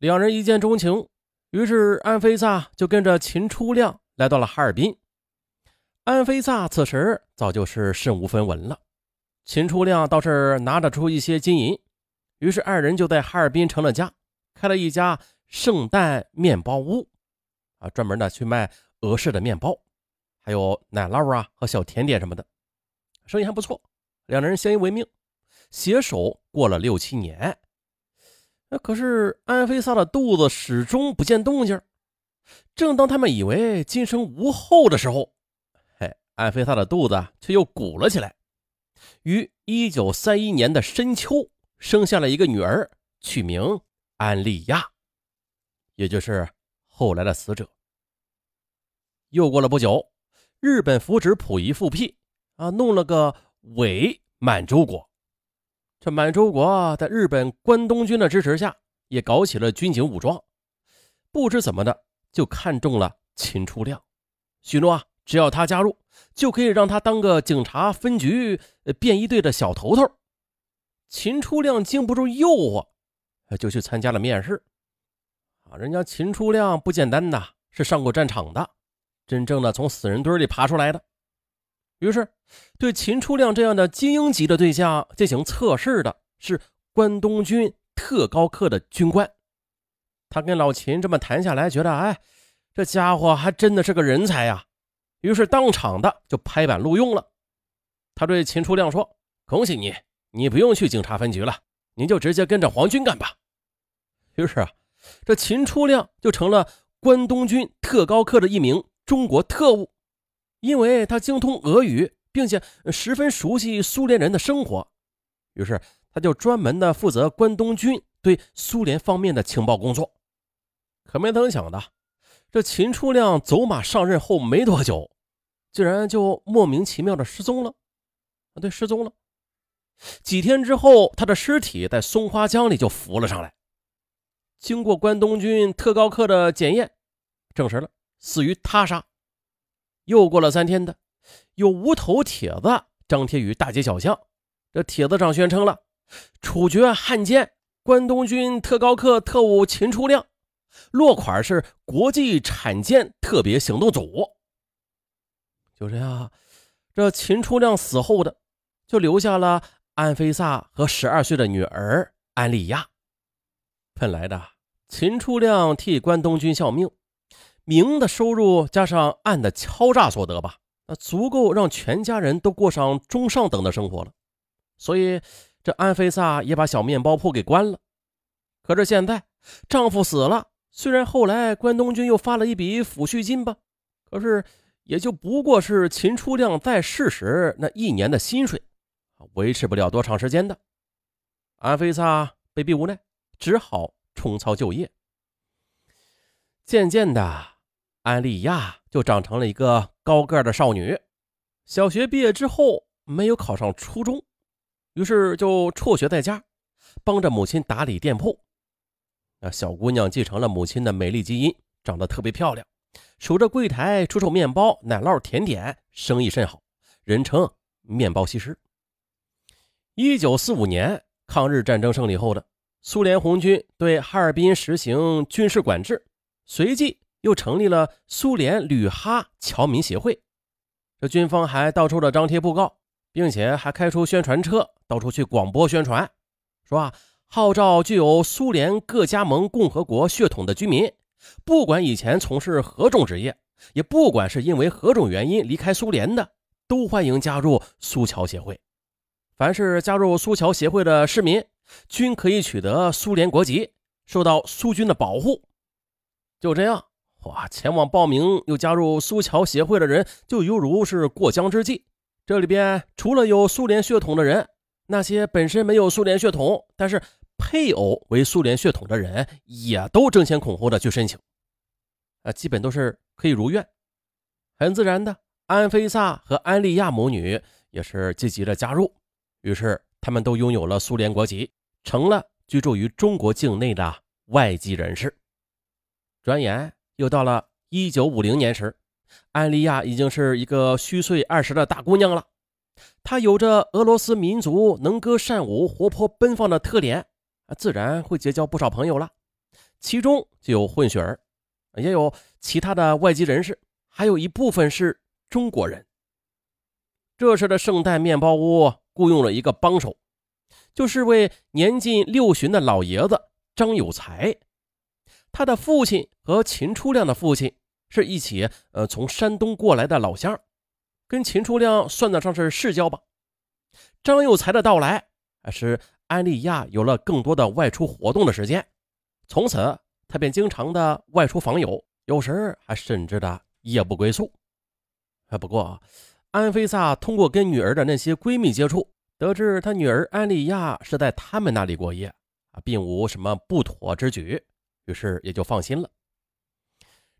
两人一见钟情，于是安菲萨就跟着秦初亮来到了哈尔滨。安菲萨此时早就是身无分文了，秦初亮倒是拿得出一些金银，于是二人就在哈尔滨成了家，开了一家圣诞面包屋，啊，专门的去卖俄式的面包，还有奶酪啊和小甜点什么的，生意还不错。两人相依为命，携手过了六七年。那可是安菲萨的肚子始终不见动静。正当他们以为今生无后的时候，嘿，安菲萨的肚子却又鼓了起来。于一九三一年的深秋，生下了一个女儿，取名安利亚，也就是后来的死者。又过了不久，日本扶植溥仪复辟，啊，弄了个伪满洲国。这满洲国在日本关东军的支持下，也搞起了军警武装。不知怎么的，就看中了秦初亮，许诺啊，只要他加入，就可以让他当个警察分局便衣队的小头头。秦初亮经不住诱惑，就去参加了面试。啊，人家秦初亮不简单呐，是上过战场的，真正的从死人堆里爬出来的。于是，对秦初亮这样的精英级的对象进行测试的是关东军特高课的军官。他跟老秦这么谈下来，觉得哎，这家伙还真的是个人才呀。于是当场的就拍板录用了。他对秦初亮说：“恭喜你，你不用去警察分局了，你就直接跟着皇军干吧。”于是啊，这秦初亮就成了关东军特高课的一名中国特务。因为他精通俄语，并且十分熟悉苏联人的生活，于是他就专门的负责关东军对苏联方面的情报工作。可没曾想的，这秦初亮走马上任后没多久，竟然就莫名其妙的失踪了。啊，对，失踪了。几天之后，他的尸体在松花江里就浮了上来。经过关东军特高课的检验，证实了死于他杀。又过了三天的，有无头帖子张贴于大街小巷。这帖子上宣称了处决汉奸关东军特高课特务秦初亮，落款是国际产奸特别行动组。就这样，这秦初亮死后的就留下了安菲萨和十二岁的女儿安丽亚。本来的秦初亮替关东军效命。明的收入加上暗的敲诈所得吧，那足够让全家人都过上中上等的生活了。所以这安菲萨也把小面包铺给关了。可是现在丈夫死了，虽然后来关东军又发了一笔抚恤金吧，可是也就不过是秦初亮在世时那一年的薪水，维持不了多长时间的。安菲萨被逼无奈，只好重操旧业。渐渐的。安莉亚就长成了一个高个的少女。小学毕业之后，没有考上初中，于是就辍学在家，帮着母亲打理店铺。那小姑娘继承了母亲的美丽基因，长得特别漂亮，守着柜台出售面包、奶酪、甜点，生意甚好，人称“面包西施”。一九四五年，抗日战争胜利后的苏联红军对哈尔滨实行军事管制，随即。又成立了苏联旅哈侨民协会，这军方还到处的张贴布告，并且还开出宣传车，到处去广播宣传，说啊，号召具有苏联各加盟共和国血统的居民，不管以前从事何种职业，也不管是因为何种原因离开苏联的，都欢迎加入苏侨协会。凡是加入苏侨协会的市民，均可以取得苏联国籍，受到苏军的保护。就这样。哇！前往报名又加入苏侨协会的人，就犹如是过江之鲫。这里边除了有苏联血统的人，那些本身没有苏联血统，但是配偶为苏联血统的人，也都争先恐后的去申请。啊，基本都是可以如愿。很自然的，安菲萨和安利亚母女也是积极的加入，于是他们都拥有了苏联国籍，成了居住于中国境内的外籍人士。转眼。又到了一九五零年时，安利亚已经是一个虚岁二十的大姑娘了。她有着俄罗斯民族能歌善舞、活泼奔放的特点，自然会结交不少朋友了。其中就有混血儿，也有其他的外籍人士，还有一部分是中国人。这时的圣诞面包屋雇佣了一个帮手，就是位年近六旬的老爷子张有才。他的父亲和秦初亮的父亲是一起呃从山东过来的老乡，跟秦初亮算得上是世交吧。张有才的到来，使安利亚有了更多的外出活动的时间。从此，他便经常的外出访友，有时还甚至的夜不归宿。啊，不过安菲萨通过跟女儿的那些闺蜜接触，得知他女儿安利亚是在他们那里过夜，啊，并无什么不妥之举。于是也就放心了。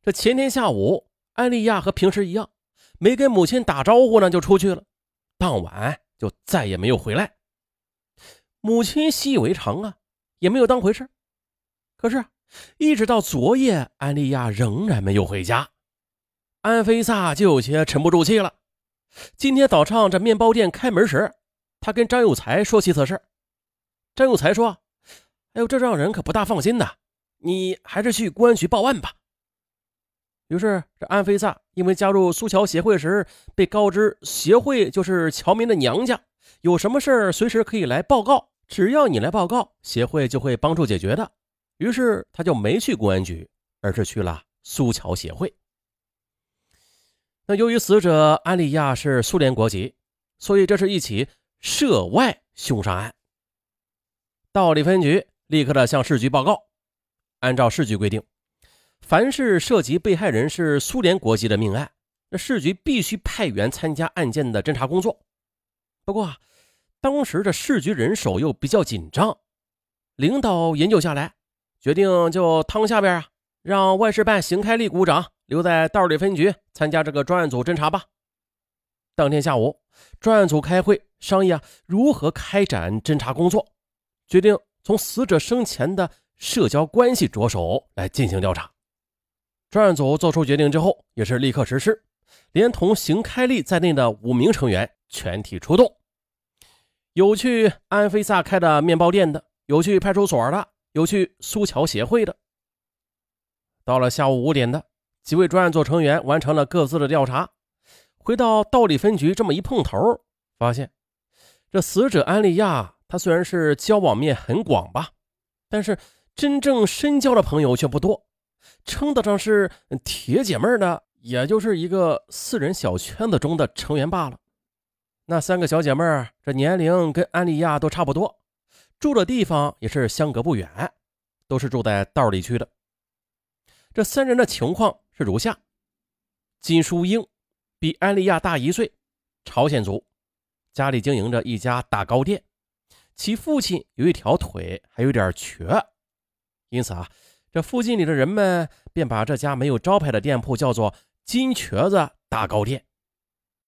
这前天下午，安利亚和平时一样，没跟母亲打招呼呢，就出去了。当晚就再也没有回来。母亲习以为常啊，也没有当回事。可是，一直到昨夜，安利亚仍然没有回家，安菲萨就有些沉不住气了。今天早上这面包店开门时，他跟张有才说起此事。张有才说：“哎呦，这让人可不大放心呐。”你还是去公安局报案吧。于是，这安菲萨因为加入苏桥协会时被告知协会就是侨民的娘家，有什么事随时可以来报告，只要你来报告，协会就会帮助解决的。于是，他就没去公安局，而是去了苏桥协会。那由于死者安利亚是苏联国籍，所以这是一起涉外凶杀案。道里分局立刻的向市局报告。按照市局规定，凡是涉及被害人是苏联国籍的命案，那市局必须派员参加案件的侦查工作。不过，当时的市局人手又比较紧张，领导研究下来，决定就汤下边啊，让外事办邢开立股长留在道里分局参加这个专案组侦查吧。当天下午，专案组开会商议啊如何开展侦查工作，决定从死者生前的。社交关系着手来进行调查，专案组做出决定之后，也是立刻实施，连同邢开利在内的五名成员全体出动，有去安菲萨开的面包店的，有去派出所的，有去苏桥协会的。到了下午五点的，几位专案组成员完成了各自的调查，回到道里分局，这么一碰头，发现这死者安利亚，他虽然是交往面很广吧，但是。真正深交的朋友却不多，称得上是铁姐妹的，也就是一个四人小圈子中的成员罢了。那三个小姐妹这年龄跟安利亚都差不多，住的地方也是相隔不远，都是住在道里区的。这三人的情况是如下：金淑英比安利亚大一岁，朝鲜族，家里经营着一家大糕店，其父亲有一条腿还有点瘸。因此啊，这附近里的人们便把这家没有招牌的店铺叫做“金瘸子大糕店”。